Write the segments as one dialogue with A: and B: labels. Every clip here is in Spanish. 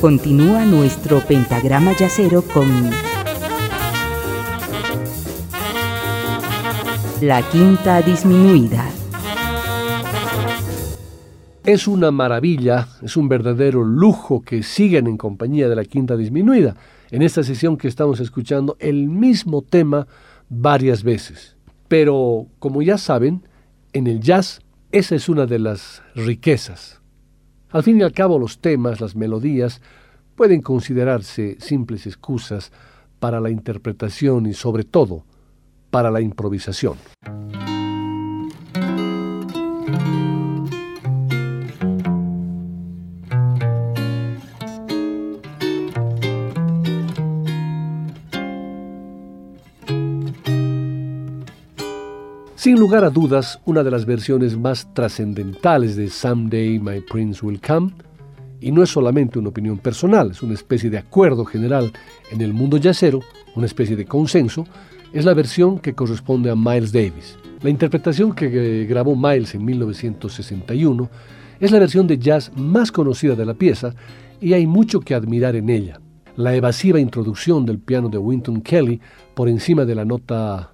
A: Continúa nuestro pentagrama yacero con la quinta disminuida.
B: Es una maravilla, es un verdadero lujo que sigan en compañía de la quinta disminuida. En esta sesión que estamos escuchando el mismo tema varias veces. Pero, como ya saben, en el jazz esa es una de las riquezas. Al fin y al cabo los temas, las melodías, pueden considerarse simples excusas para la interpretación y sobre todo para la improvisación. Sin lugar a dudas, una de las versiones más trascendentales de Someday My Prince Will Come, y no es solamente una opinión personal, es una especie de acuerdo general en el mundo jazzero, una especie de consenso, es la versión que corresponde a Miles Davis. La interpretación que eh, grabó Miles en 1961 es la versión de jazz más conocida de la pieza y hay mucho que admirar en ella. La evasiva introducción del piano de Winton Kelly por encima de la nota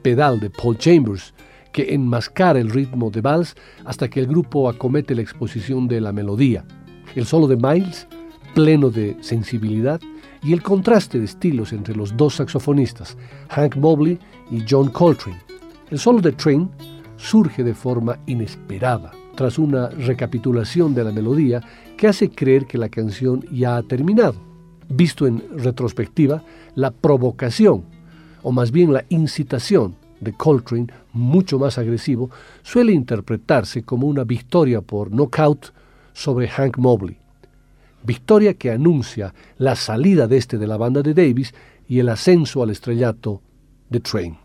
B: pedal de Paul Chambers, que enmascara el ritmo de vals hasta que el grupo acomete la exposición de la melodía. El solo de Miles, pleno de sensibilidad, y el contraste de estilos entre los dos saxofonistas, Hank Mobley y John Coltrane. El solo de Train surge de forma inesperada, tras una recapitulación de la melodía que hace creer que la canción ya ha terminado. Visto en retrospectiva, la provocación o más bien la incitación de Coltrane, mucho más agresivo, suele interpretarse como una victoria por knockout sobre Hank Mobley. Victoria que anuncia la salida de este de la banda de Davis y el ascenso al estrellato de Train.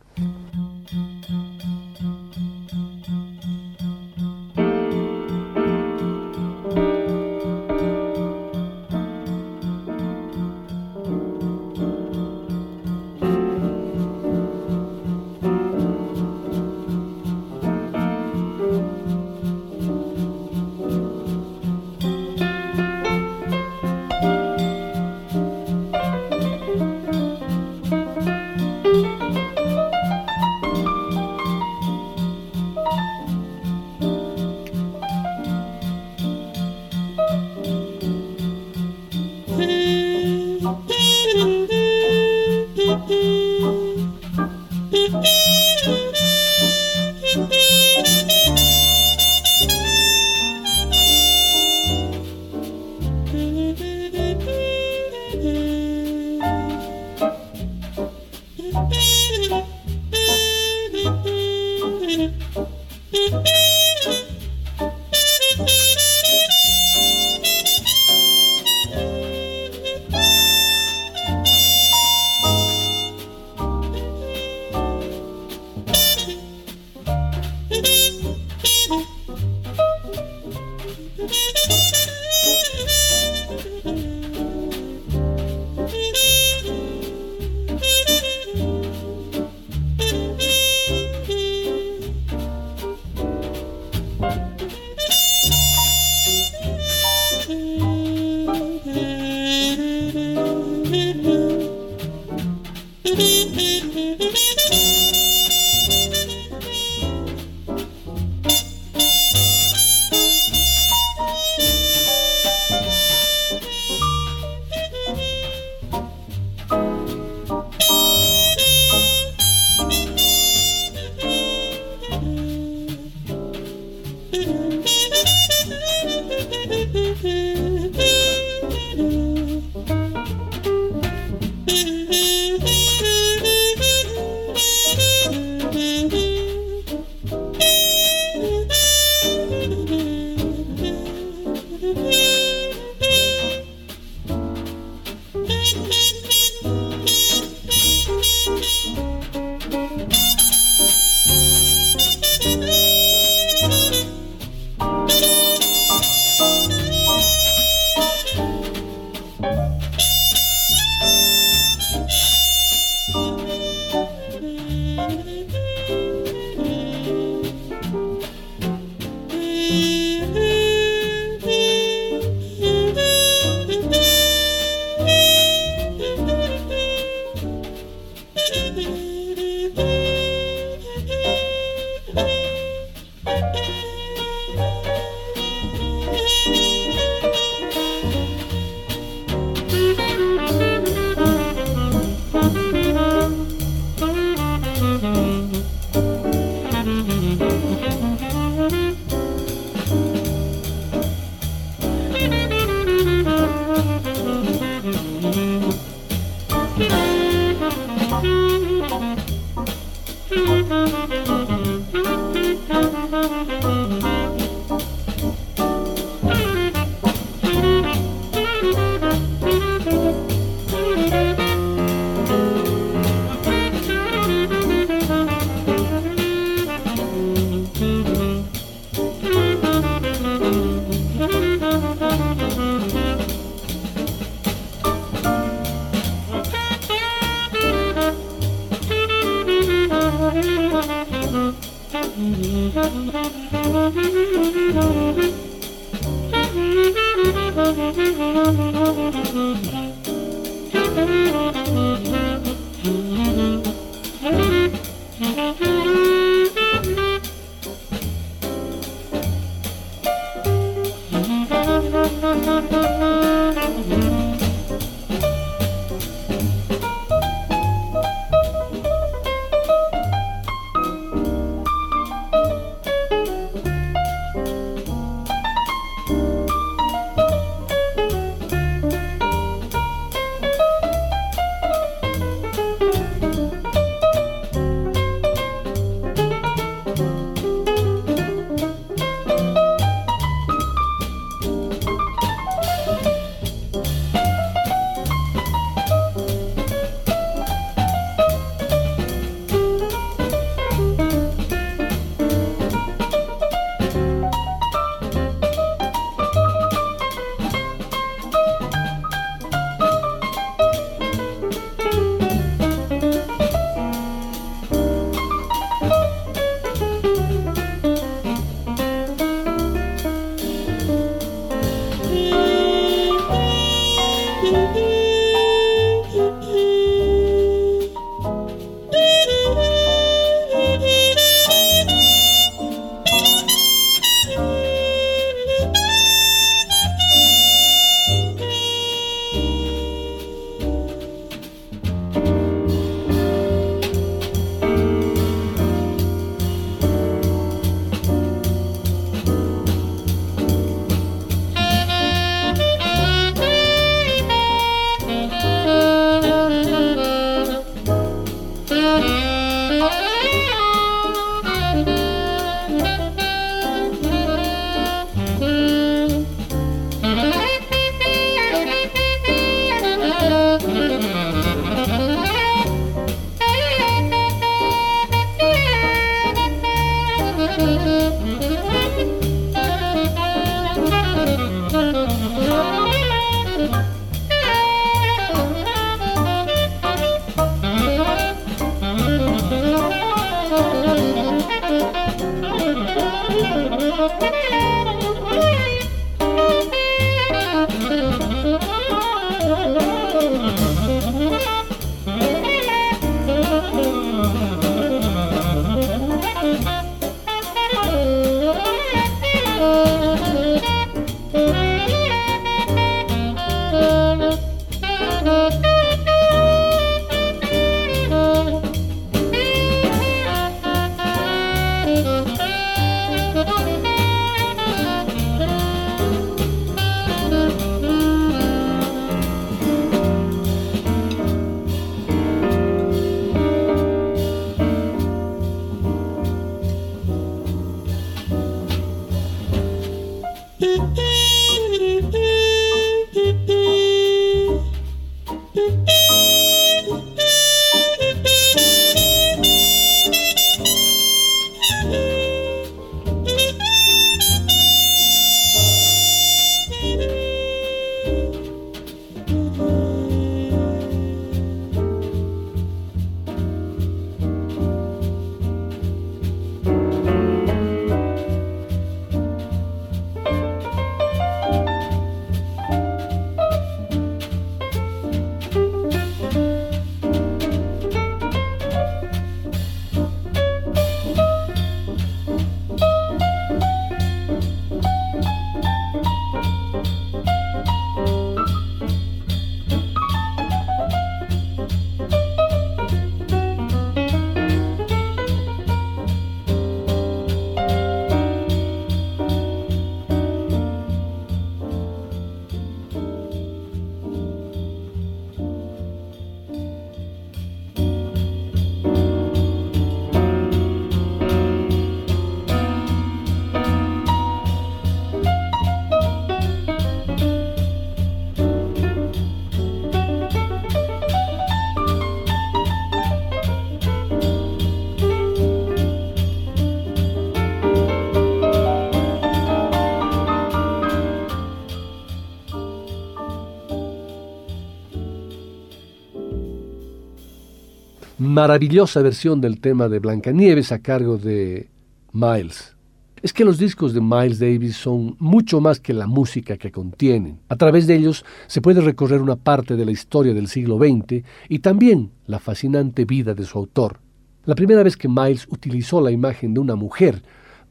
B: Maravillosa versión del tema de Blancanieves a cargo de Miles. Es que los discos de Miles Davis son mucho más que la música que contienen. A través de ellos se puede recorrer una parte de la historia del siglo XX y también la fascinante vida de su autor. La primera vez que Miles utilizó la imagen de una mujer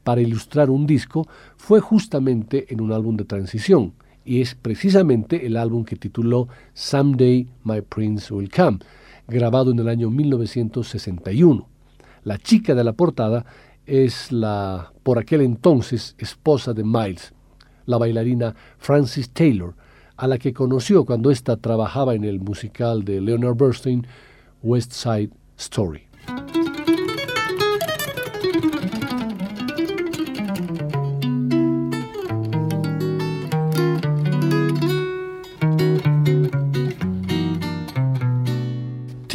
B: para ilustrar un disco fue justamente en un álbum de transición, y es precisamente el álbum que tituló Someday My Prince Will Come, grabado en el año 1961. La chica de la portada es la, por aquel entonces, esposa de Miles, la bailarina Frances Taylor, a la que conoció cuando ésta trabajaba en el musical de Leonard Bernstein, West Side Story.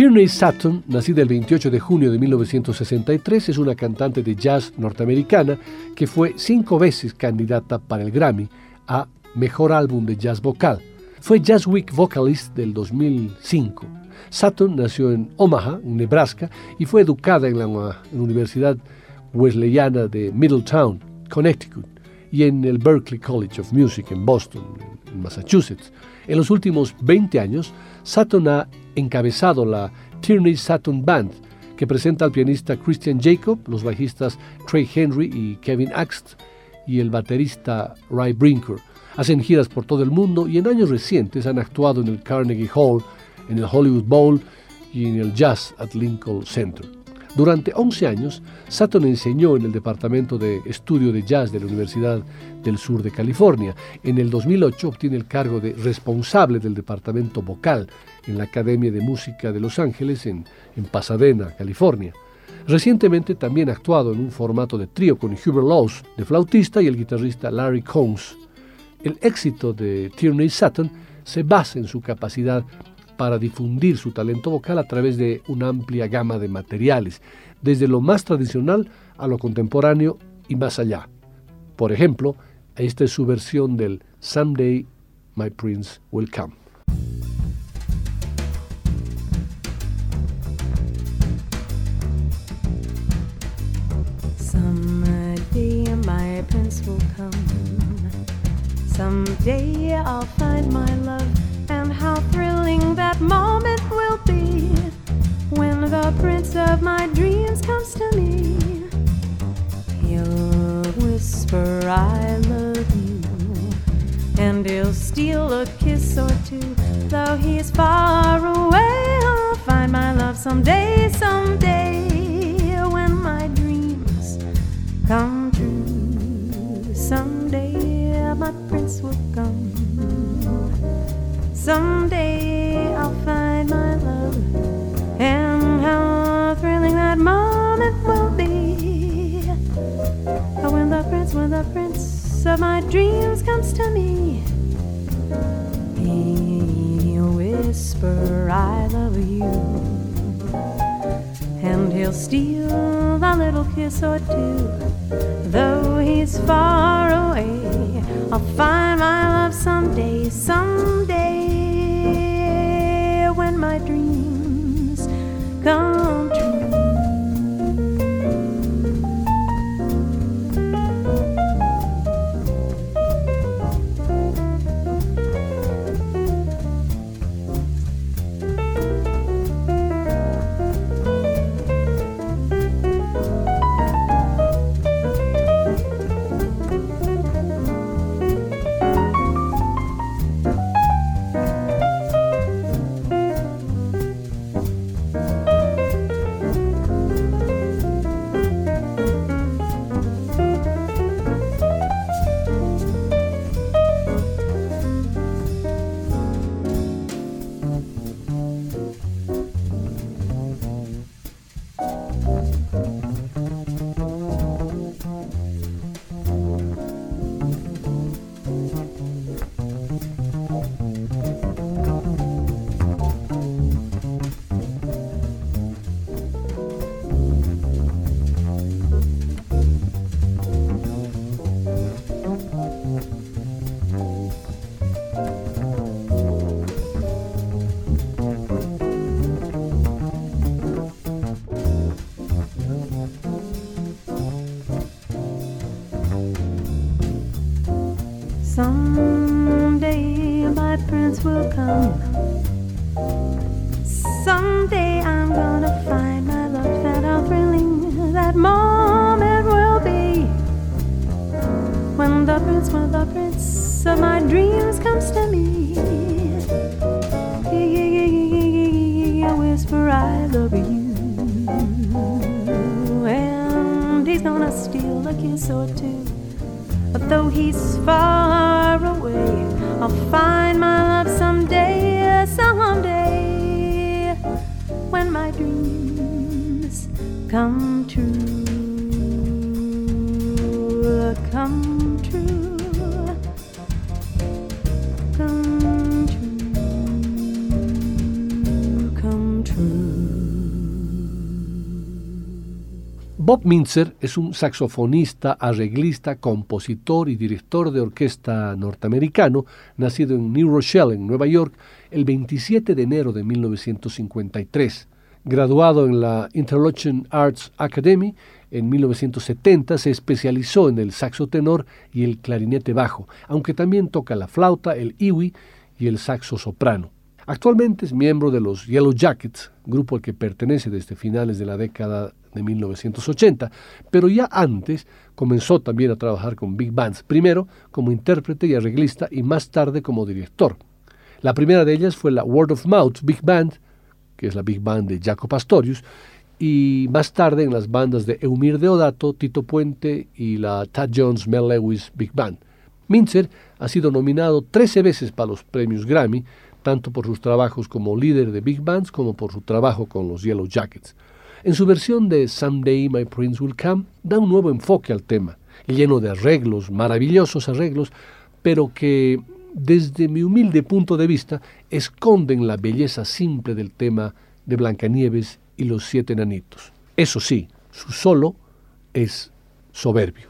B: Tierney Sutton, nacida el 28 de junio de 1963, es una cantante de jazz norteamericana que fue cinco veces candidata para el Grammy a Mejor Álbum de Jazz Vocal. Fue Jazz Week Vocalist del 2005. Sutton nació en Omaha, Nebraska, y fue educada en la, Universidad Wesleyana de Middletown, Connecticut, y en el Berklee College of Music en Boston, Massachusetts. En los últimos 20 años, Sutton ha encabezado la Tierney Sutton Band, que presenta al pianista Christian Jacob, los bajistas Trey Henry y Kevin Axt, y el baterista Ray Brinker. Hacen giras por todo el mundo y en años recientes han actuado en el Carnegie Hall, en el Hollywood Bowl y en el Jazz at Lincoln Center. Durante 11 años, Sutton enseñó en el Departamento de Estudio de Jazz de la Universidad del Sur de California. En el 2008 obtiene el cargo de responsable del Departamento Vocal en la Academia de Música de Los Ángeles en, Pasadena, California. Recientemente también ha actuado en un formato de trío con Hubert Laws, de flautista, y el guitarrista Larry Combs. El éxito de Tierney Sutton se basa en su capacidad para difundir su talento vocal a través de una amplia gama de materiales, desde lo más tradicional a lo contemporáneo y más allá. Por ejemplo, esta es su versión del Someday My Prince Will Come.
C: Someday my prince will come. Someday I'll find my love. Thrilling that moment will be when the prince of my dreams comes to me. He'll whisper, I love you, and he'll steal a kiss or two. Though he's far away, I'll find my love someday, someday, when my dreams come true. Someday, my prince will come. Someday I'll find my love, and how thrilling that moment will be. When the prince, when the prince of my dreams comes to me, he'll whisper, I love you. And he'll steal a little kiss or two. Though he's far away, I'll find my love someday, someday when my dreams come true. Will come.
B: Bob Mintzer es un saxofonista, arreglista, compositor y director de orquesta norteamericano, nacido en New Rochelle, en Nueva York, el 27 de enero de 1953. Graduado en la Interlochen Arts Academy en 1970, se especializó en el saxo tenor y el clarinete bajo, aunque también toca la flauta, el iwi y el saxo soprano. Actualmente es miembro de los Yellow Jackets, grupo al que pertenece desde finales de la década de 1980, pero ya antes comenzó también a trabajar con big bands, primero como intérprete y arreglista y más tarde como director. La primera de ellas fue la Word of Mouth Big Band, que es la big band de Jaco Pastorius, y más tarde en las bandas de Eumir Deodato, Tito Puente y la Tad Jones Mel Lewis Big Band. Mintzer ha sido nominado 13 veces para los premios Grammy, tanto por sus trabajos como líder de big bands como por su trabajo con los Yellow Jackets. En su versión de Someday My Prince Will Come, da un nuevo enfoque al tema, lleno de arreglos, maravillosos arreglos, pero que, desde mi humilde punto de vista, esconden la belleza simple del tema de Blancanieves y los siete enanitos. Eso sí, su solo es soberbio.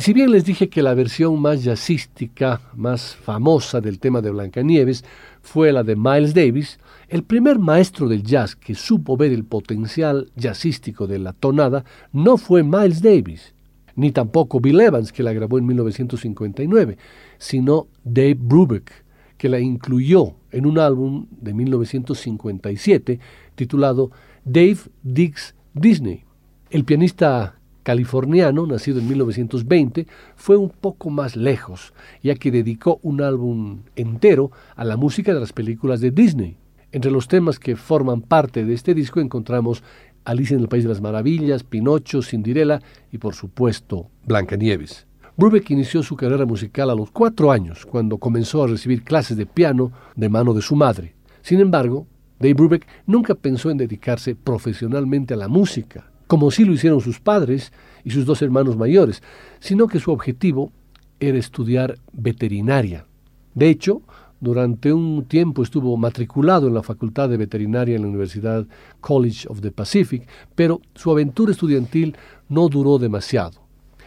B: Si bien les dije que la versión más jazzística, más famosa del tema de Blancanieves fue la de Miles Davis, el primer maestro del jazz que supo ver el potencial jazzístico de la tonada no fue Miles Davis, ni tampoco Bill Evans, que la grabó en 1959, sino Dave Brubeck, que la incluyó en un álbum de 1957 titulado Dave Diggs Disney. El pianista californiano, nacido en 1920, fue un poco más lejos, ya que dedicó un álbum entero a la música de las películas de Disney. Entre los temas que forman parte de este disco encontramos Alicia en el País de las Maravillas, Pinocho, Cinderella y por supuesto Blancanieves. Brubeck inició su carrera musical a los cuatro años, cuando comenzó a recibir clases de piano de mano de su madre. Sin embargo, Dave Brubeck nunca pensó en dedicarse profesionalmente a la música como sí lo hicieron sus padres y sus dos hermanos mayores, sino que su objetivo era estudiar veterinaria. De hecho, durante un tiempo estuvo matriculado en la Facultad de Veterinaria en la Universidad College of the Pacific, pero su aventura estudiantil no duró demasiado.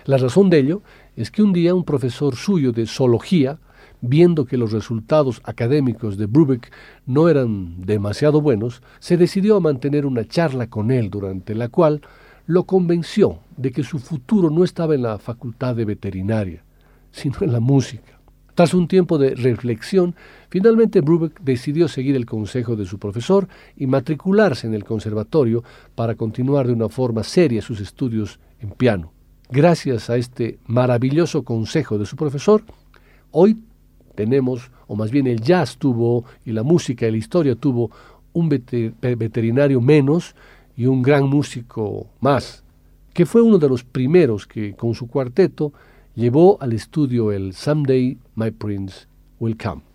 B: La razón de ello es que un día un profesor suyo de zoología viendo que los resultados académicos de Brubeck no eran demasiado buenos, se decidió a mantener una charla con él durante la cual lo convenció de que su futuro no estaba en la facultad de veterinaria, sino en la música. Tras un tiempo de reflexión, finalmente Brubeck decidió seguir el consejo de su profesor y matricularse en el conservatorio para continuar de una forma seria sus estudios en piano. Gracias a este maravilloso consejo de su profesor, hoy tenemos, o más bien el jazz tuvo, y la música y la historia tuvo un veterinario menos y un gran músico más, que fue uno de los primeros que con su cuarteto llevó al estudio el Someday My Prince Will Come.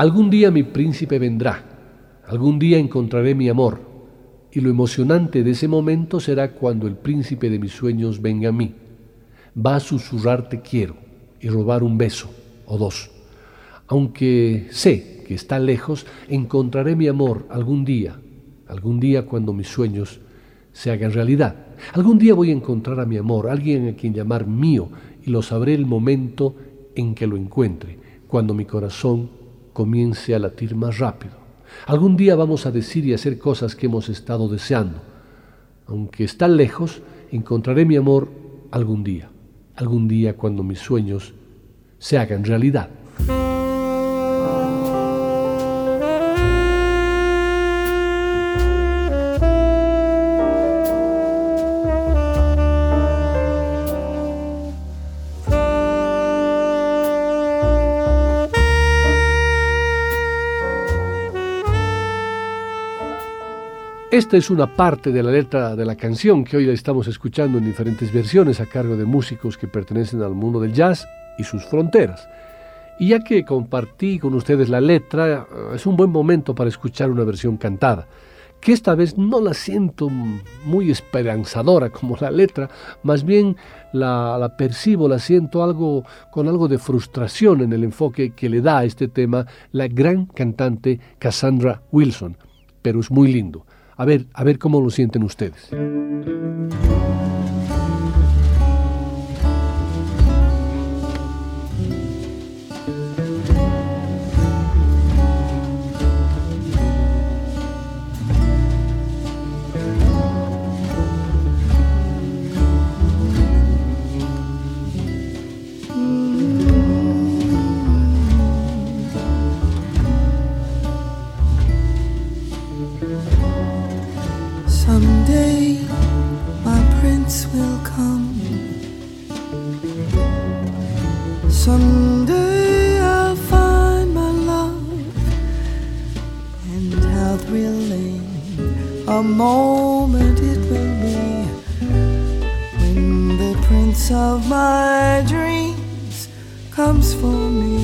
B: Algún día mi príncipe vendrá, algún día encontraré mi amor, y lo emocionante de ese momento será cuando el príncipe de mis sueños venga a mí. Va a susurrar te quiero y robar un beso o dos. Aunque sé que está lejos, encontraré mi amor algún día, algún día cuando mis sueños se hagan realidad. Algún día voy a encontrar a mi amor, alguien a quien llamar mío, y lo sabré el momento en que lo encuentre, cuando mi corazón comience a latir más rápido. Algún día vamos a decir y hacer cosas que hemos estado deseando. Aunque está lejos, encontraré mi amor algún día, algún día cuando mis sueños se hagan realidad. Esta es una parte de la letra de la canción que hoy la estamos escuchando en diferentes versiones a cargo de músicos que pertenecen al mundo del jazz y sus fronteras. Y ya que compartí con ustedes la letra, es un buen momento para escuchar una versión cantada, que esta vez no la siento muy esperanzadora como la letra, más bien la, la percibo, la siento algo con algo de frustración en el enfoque que le da a este tema la gran cantante Cassandra Wilson, pero es muy lindo. A ver, a ver cómo lo sienten ustedes.
D: a moment it will be when the prince of my dreams comes for me.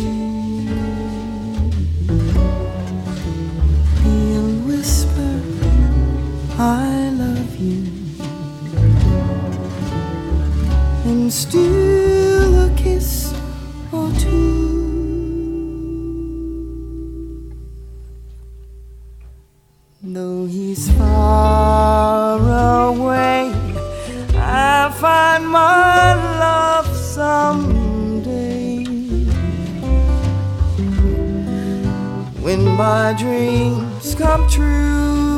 D: He'll whisper, I love you, and still. though he's far away, I'll find my love someday. When my dreams come true.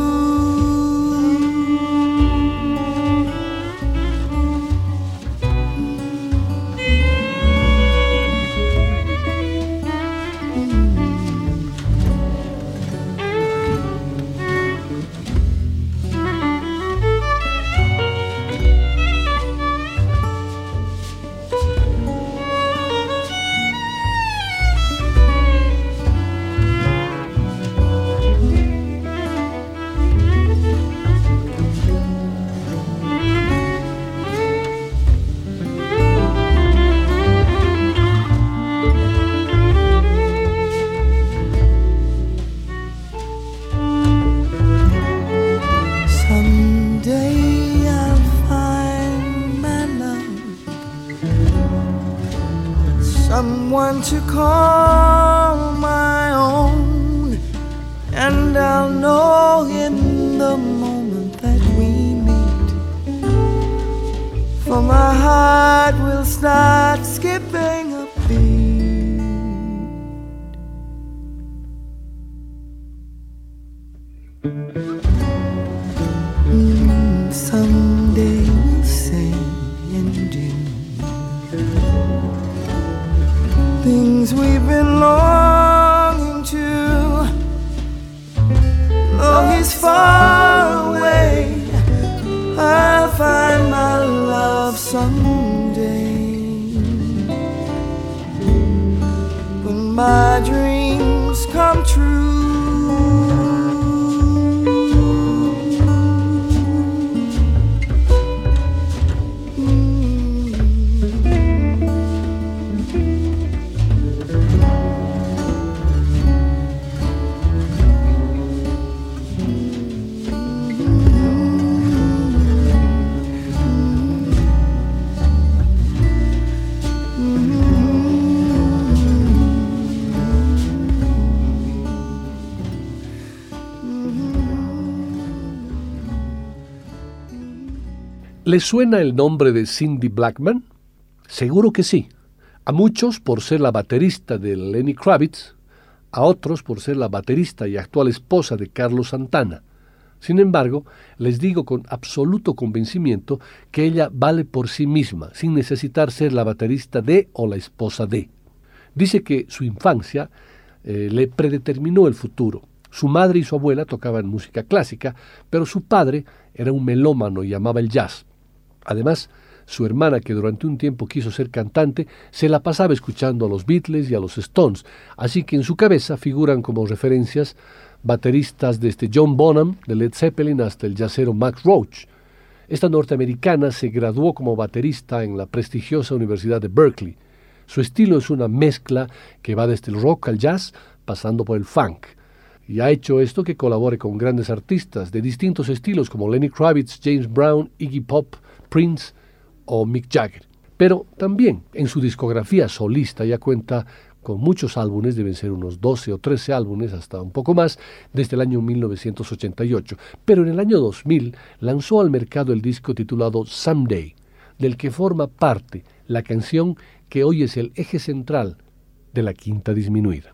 B: ¿Le suena el nombre de Cindy Blackman? Seguro que sí. A muchos por ser la baterista de Lenny Kravitz, a otros por ser la baterista y actual esposa de Carlos Santana. Sin embargo, les digo con absoluto convencimiento que ella vale por sí misma, sin necesitar ser la baterista de o la esposa de. Dice que su infancia eh, le predeterminó el futuro. Su madre y su abuela tocaban música clásica, pero su padre era un melómano y amaba el jazz. Además, su hermana, que durante un tiempo quiso ser cantante, se la pasaba escuchando a los Beatles y a los Stones, así que en su cabeza figuran como referencias bateristas desde John Bonham de Led Zeppelin hasta el jazzero Max Roach. Esta norteamericana se graduó como baterista en la prestigiosa Universidad de Berkeley. Su estilo es una mezcla que va desde el rock al jazz, pasando por el funk. Y ha hecho esto que colabore con grandes artistas de distintos estilos como Lenny Kravitz, James Brown, Iggy Pop, Prince o Mick Jagger. Pero también en su discografía solista ya cuenta con muchos álbumes, deben ser unos 12 o 13 álbumes, hasta un poco más, desde el año 1988. Pero en el año 2000 lanzó al mercado el disco titulado Someday, del que forma parte la canción que hoy es el eje central de la quinta disminuida.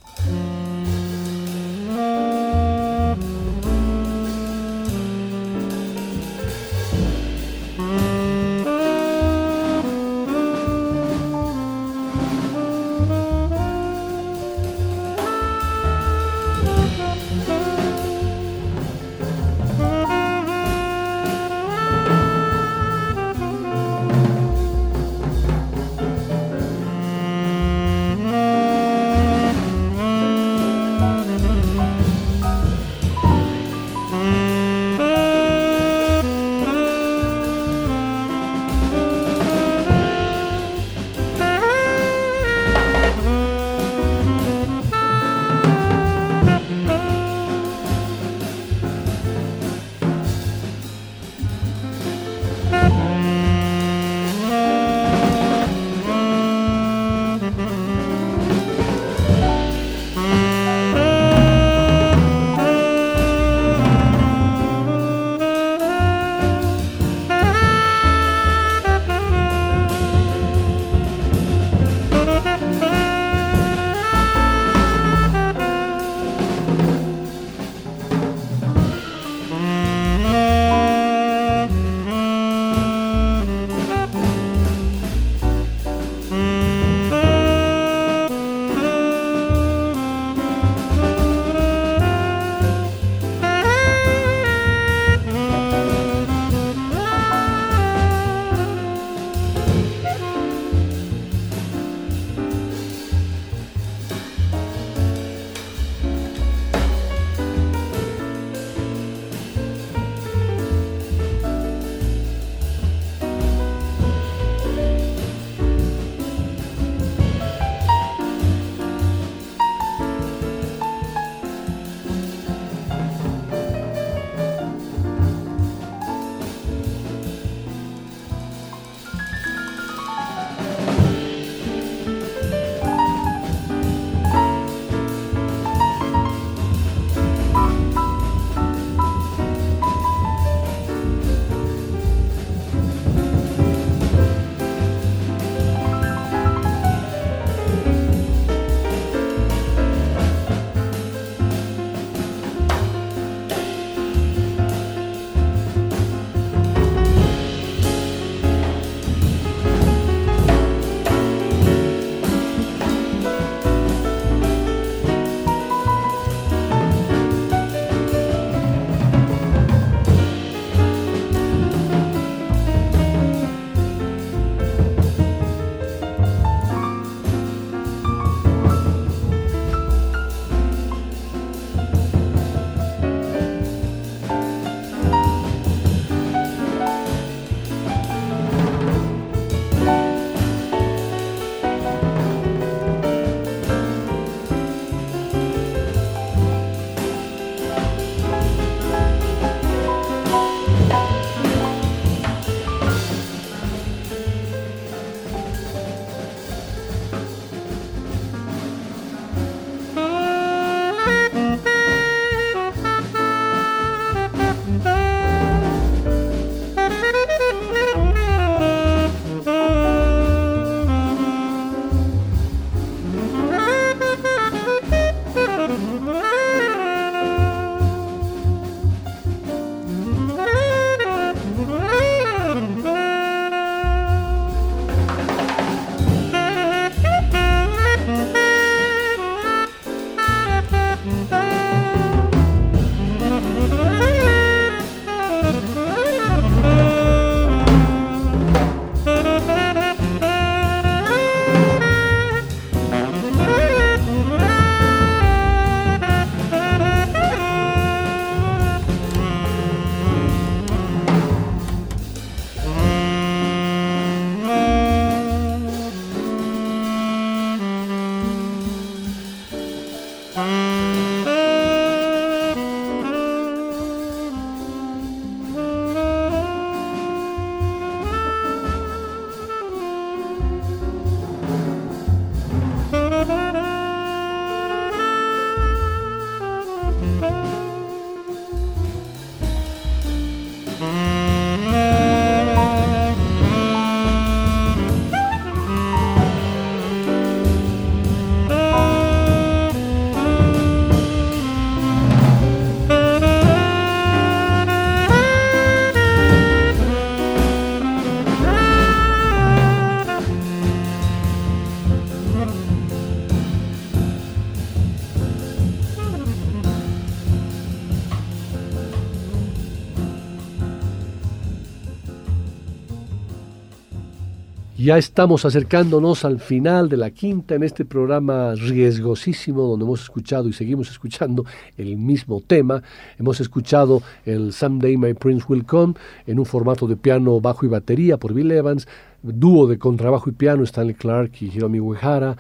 B: Ya estamos acercándonos al final de la quinta en este programa riesgosísimo donde hemos escuchado y seguimos escuchando el mismo tema. Hemos escuchado el Someday My Prince Will Come en un formato de piano, bajo y batería por Bill Evans, dúo de contrabajo y piano Stanley Clark y Hiromi Uehara,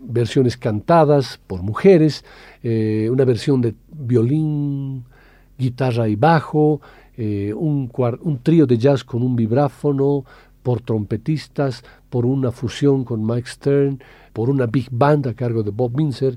B: versiones cantadas por mujeres, eh, una versión de violín, guitarra y bajo, eh, un, un trío de jazz con un vibráfono, por trompetistas, por una fusión con Mike Stern, por una big band a cargo de Bob Minzer,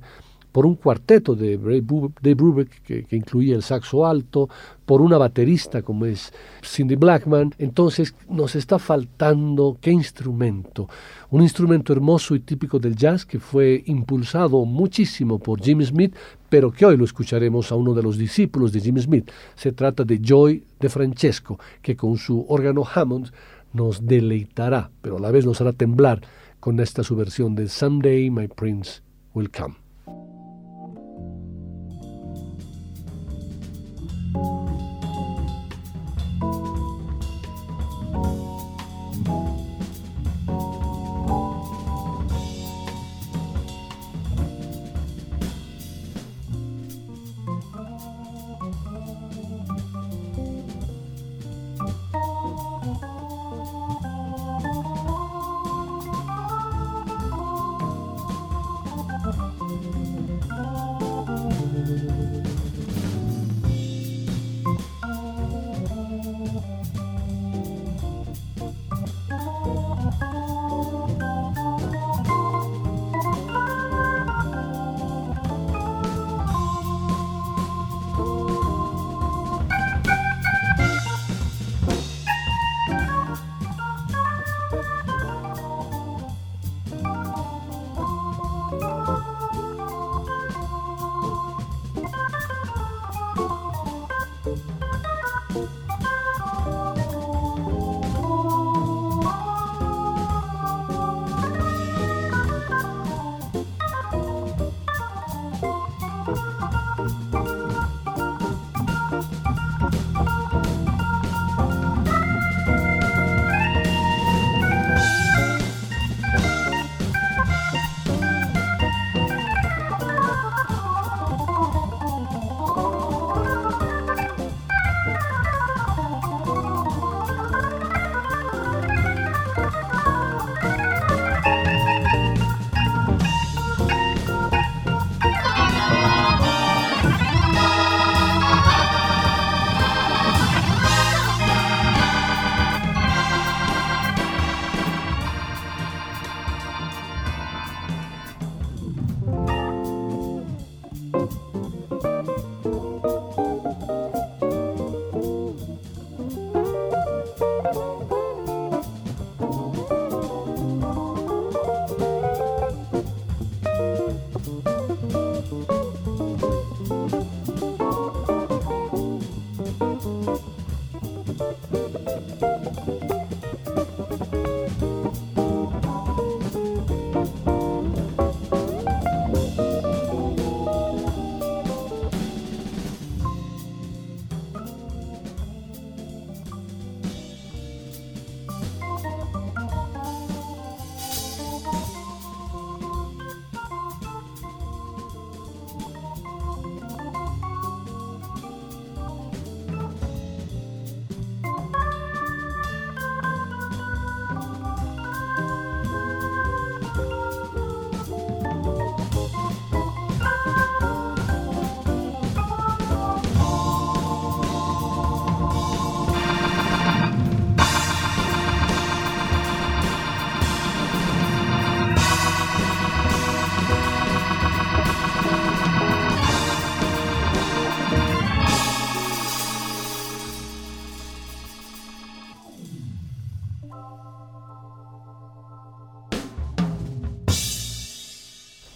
B: por un cuarteto de Dave Brubeck que, que, incluía el saxo alto, por una baterista como es Cindy Blackman. Entonces nos está faltando qué instrumento. Un instrumento hermoso y típico del jazz que fue impulsado muchísimo por Jimmy Smith, pero que hoy lo escucharemos a uno de los discípulos de Jimmy Smith. Se trata de Joy de Francesco, que con su órgano Hammond nos deleitará, pero a la vez nos hará temblar con esta subversión de Someday My Prince Will Come.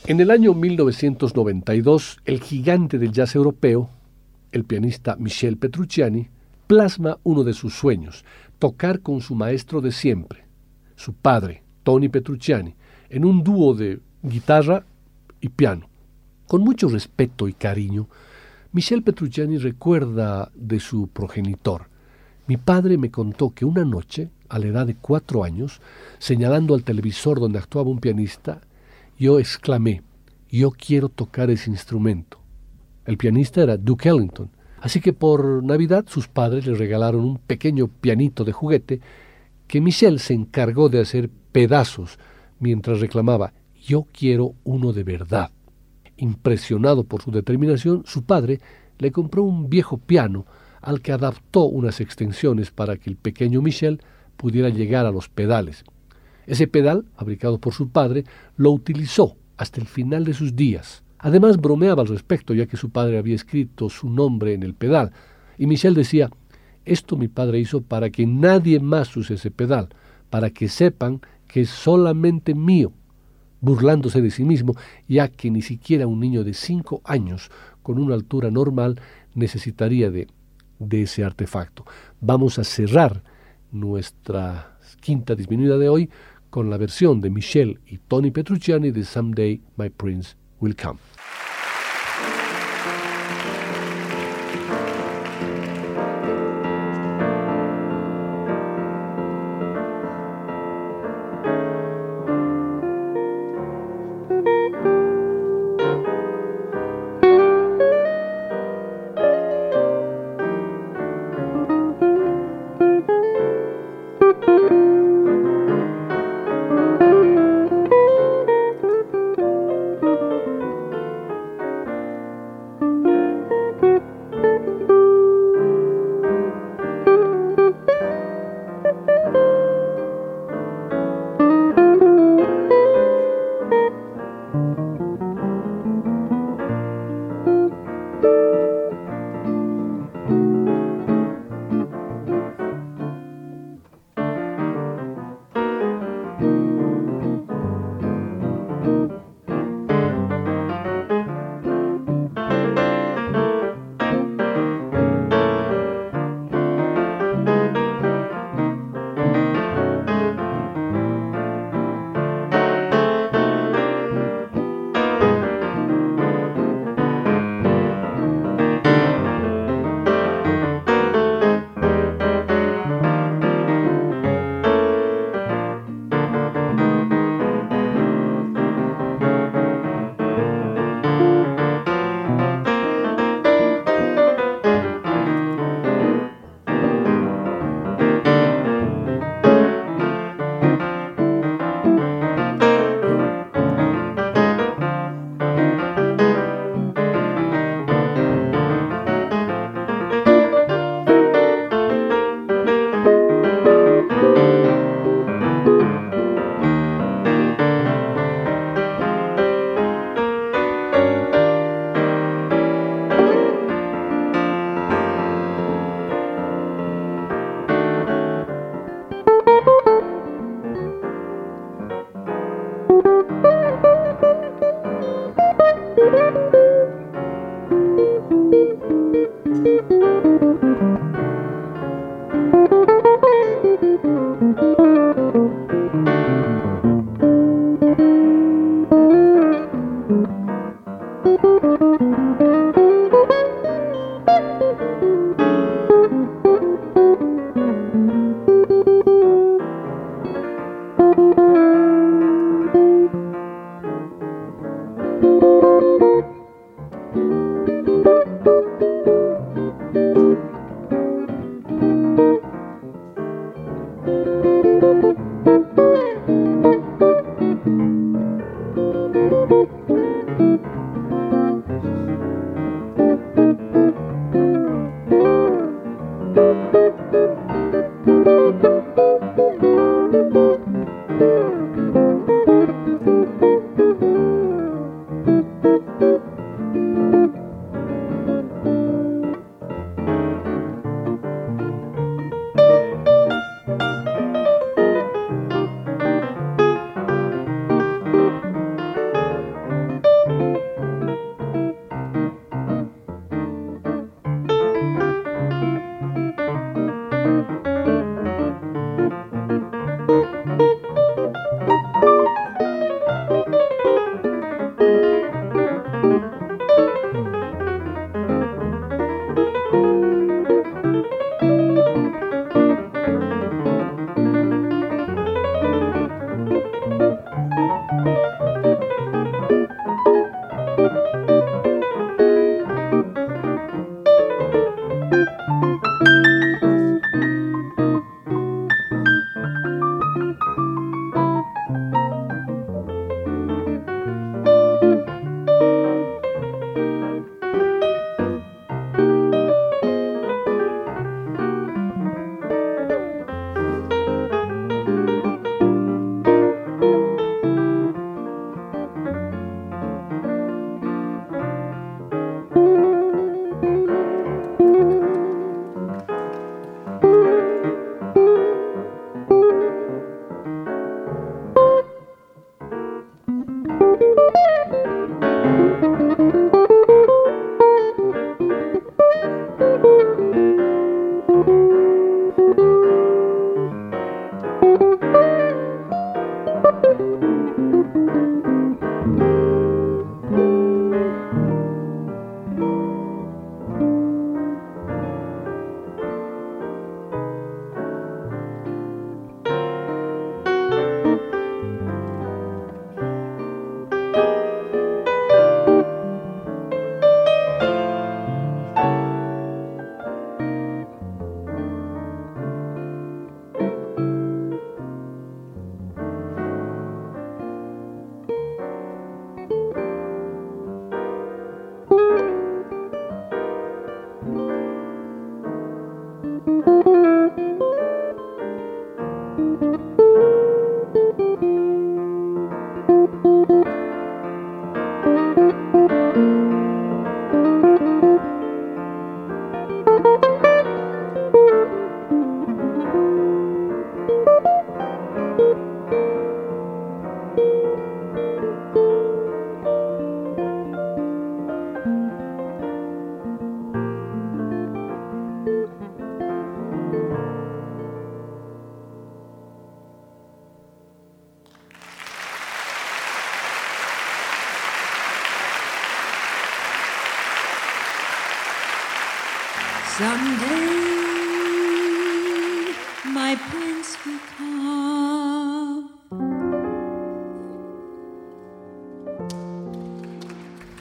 B: En el año 1992, el gigante del jazz europeo, el pianista Michel Petrucciani, plasma uno de sus sueños, tocar con su maestro de siempre, su padre, Tony Petrucciani, en un dúo de guitarra y piano. Con mucho respeto y cariño, Michel Petrucciani recuerda de su progenitor. Mi padre me contó que una noche, a la edad de cuatro años, señalando al televisor donde actuaba un pianista, yo exclamé, yo quiero tocar ese instrumento. El pianista era Duke Ellington, así que por Navidad sus padres le regalaron un pequeño pianito de juguete que Michel se encargó de hacer pedazos mientras reclamaba, yo quiero uno de verdad. Impresionado por su determinación, su padre le compró un viejo piano al que adaptó unas extensiones para que el pequeño Michel pudiera llegar a los pedales. Ese pedal, fabricado por su padre, lo utilizó hasta el final de sus días. Además bromeaba al respecto, ya que su padre había escrito su nombre en el pedal, y Michel decía, esto mi padre hizo para que nadie más use ese pedal, para que sepan que es solamente mío, burlándose de sí mismo, ya que ni siquiera un niño de cinco años con una altura normal necesitaría de, de ese artefacto. Vamos a cerrar nuestra quinta disminuida de hoy con la versión de Michelle y Tony Petrucciani de Someday My Prince Will Come.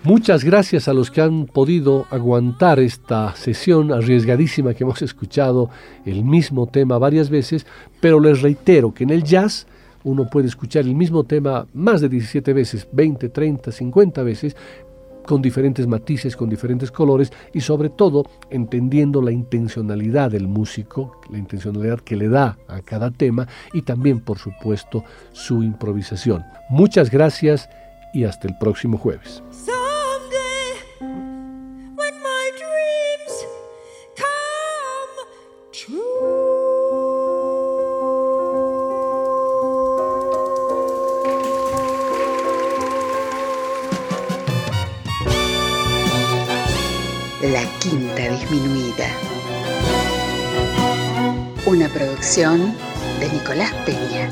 B: Muchas gracias a los que han podido aguantar esta sesión arriesgadísima que hemos escuchado el mismo tema varias veces, pero les reitero que en el jazz uno puede escuchar el mismo tema más de 17 veces, 20, 30, 50 veces, con diferentes matices, con diferentes colores y sobre todo entendiendo la intencionalidad del músico, la intencionalidad que le da a cada tema y también por supuesto su improvisación. Muchas gracias y hasta el próximo jueves.
E: De Nicolás Peña.